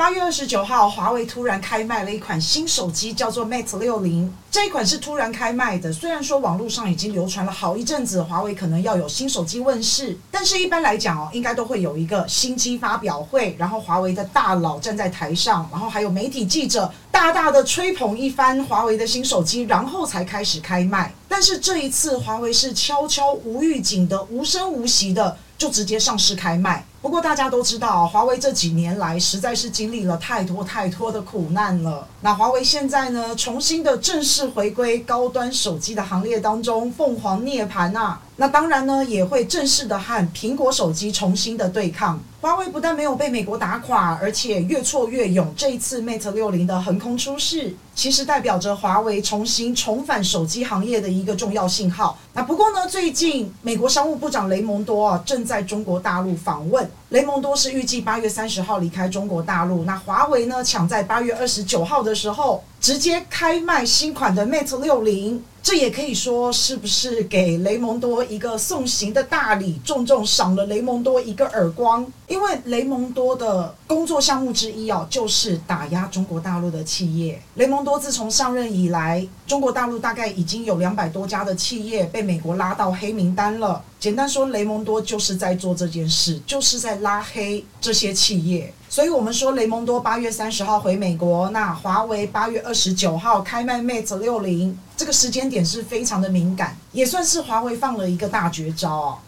八月二十九号，华为突然开卖了一款新手机，叫做 Mate 六零。这一款是突然开卖的，虽然说网络上已经流传了好一阵子，华为可能要有新手机问世，但是一般来讲哦，应该都会有一个新机发表会，然后华为的大佬站在台上，然后还有媒体记者大大的吹捧一番华为的新手机，然后才开始开卖。但是这一次，华为是悄悄无预警的、无声无息的就直接上市开卖。不过大家都知道，华为这几年来实在是经历了太多太多的苦难了。那华为现在呢，重新的正式回归高端手机的行列当中，凤凰涅槃啊！那当然呢，也会正式的和苹果手机重新的对抗。华为不但没有被美国打垮，而且越挫越勇。这一次 Mate 六零的横空出世，其实代表着华为重新重返手机行业的一个重要信号。那不过呢，最近美国商务部长雷蒙多啊正在中国大陆访问。雷蒙多是预计八月三十号离开中国大陆，那华为呢抢在八月二十九号的时候直接开卖新款的 Mate 六零。这也可以说是不是给雷蒙多一个送行的大礼，重重赏了雷蒙多一个耳光。因为雷蒙多的工作项目之一哦，就是打压中国大陆的企业。雷蒙多自从上任以来，中国大陆大概已经有两百多家的企业被美国拉到黑名单了。简单说，雷蒙多就是在做这件事，就是在拉黑这些企业。所以，我们说雷蒙多八月三十号回美国，那华为八月二十九号开卖 Mate 六零，这个时间点是非常的敏感，也算是华为放了一个大绝招哦。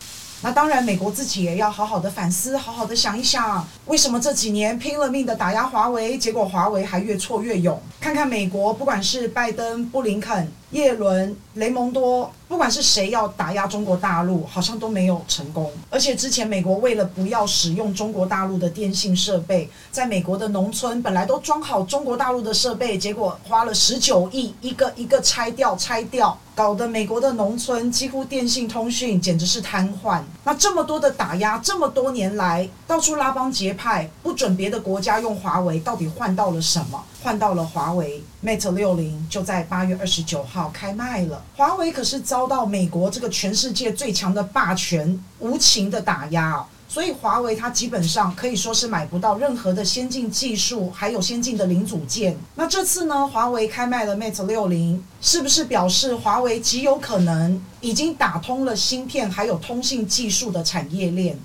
那当然，美国自己也要好好的反思，好好的想一想，为什么这几年拼了命的打压华为，结果华为还越挫越勇？看看美国，不管是拜登、布林肯、叶伦、雷蒙多，不管是谁要打压中国大陆，好像都没有成功。而且之前美国为了不要使用中国大陆的电信设备，在美国的农村本来都装好中国大陆的设备，结果花了十九亿，一个一个拆掉，拆掉。搞得美国的农村几乎电信通讯简直是瘫痪。那这么多的打压，这么多年来到处拉帮结派，不准别的国家用华为，到底换到了什么？换到了华为 Mate 六零，就在八月二十九号开卖了。华为可是遭到美国这个全世界最强的霸权无情的打压哦。所以华为它基本上可以说是买不到任何的先进技术，还有先进的零组件。那这次呢，华为开卖了 Mate 六零，是不是表示华为极有可能已经打通了芯片还有通信技术的产业链？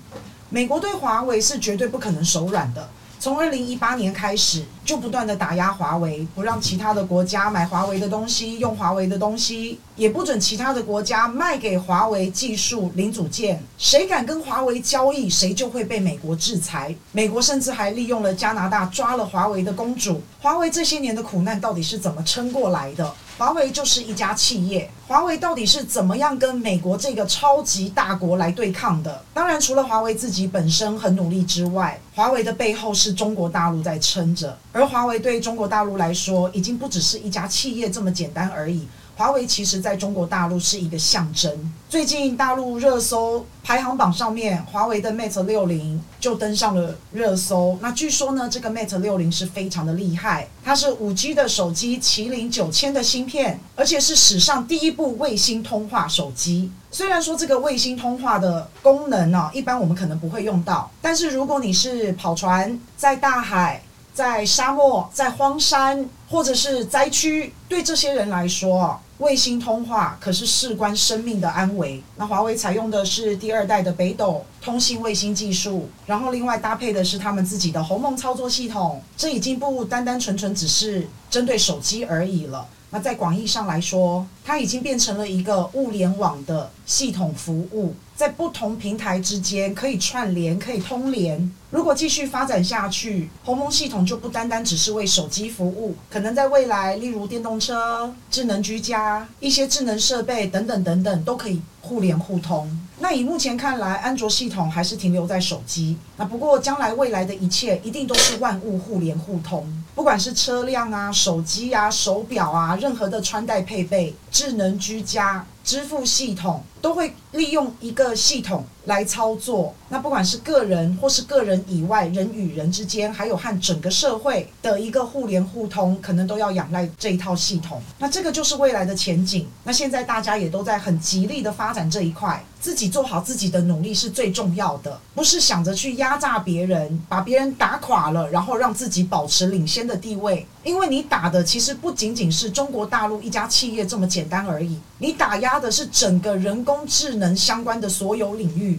美国对华为是绝对不可能手软的。从二零一八年开始，就不断的打压华为，不让其他的国家买华为的东西，用华为的东西，也不准其他的国家卖给华为技术零组件。谁敢跟华为交易，谁就会被美国制裁。美国甚至还利用了加拿大抓了华为的公主。华为这些年的苦难到底是怎么撑过来的？华为就是一家企业，华为到底是怎么样跟美国这个超级大国来对抗的？当然，除了华为自己本身很努力之外，华为的背后是中国大陆在撑着，而华为对中国大陆来说，已经不只是一家企业这么简单而已。华为其实在中国大陆是一个象征。最近大陆热搜排行榜上面，华为的 Mate 六零就登上了热搜。那据说呢，这个 Mate 六零是非常的厉害，它是五 G 的手机，麒麟九千的芯片，而且是史上第一部卫星通话手机。虽然说这个卫星通话的功能呢、一般我们可能不会用到，但是如果你是跑船在大海，在沙漠、在荒山或者是灾区，对这些人来说，卫星通话可是事关生命的安危。那华为采用的是第二代的北斗通信卫星技术，然后另外搭配的是他们自己的鸿蒙操作系统。这已经不单单纯纯只是针对手机而已了。那在广义上来说，它已经变成了一个物联网的系统服务，在不同平台之间可以串联、可以通联。如果继续发展下去，鸿蒙系统就不单单只是为手机服务，可能在未来，例如电动车、智能居家、一些智能设备等等等等，都可以互联互通。那以目前看来，安卓系统还是停留在手机。那不过将来未来的一切，一定都是万物互联互通。不管是车辆啊、手机啊、手表啊，任何的穿戴配备、智能居家、支付系统，都会利用一个系统来操作那不管是个人或是个人以外人与人之间还有和整个社会的一个互联互通可能都要仰赖这一套系统。那这个就是未来的前景。那现在大家也都在很极力的发展这一块自己做好自己的努力是最重要的不是想着去压榨别人把别人打垮了然后让自己保持领先的地位。因为你打的其实不仅仅是中国大陆一家企业这么简单而已你打压的是整个人人工智能相关的所有领域。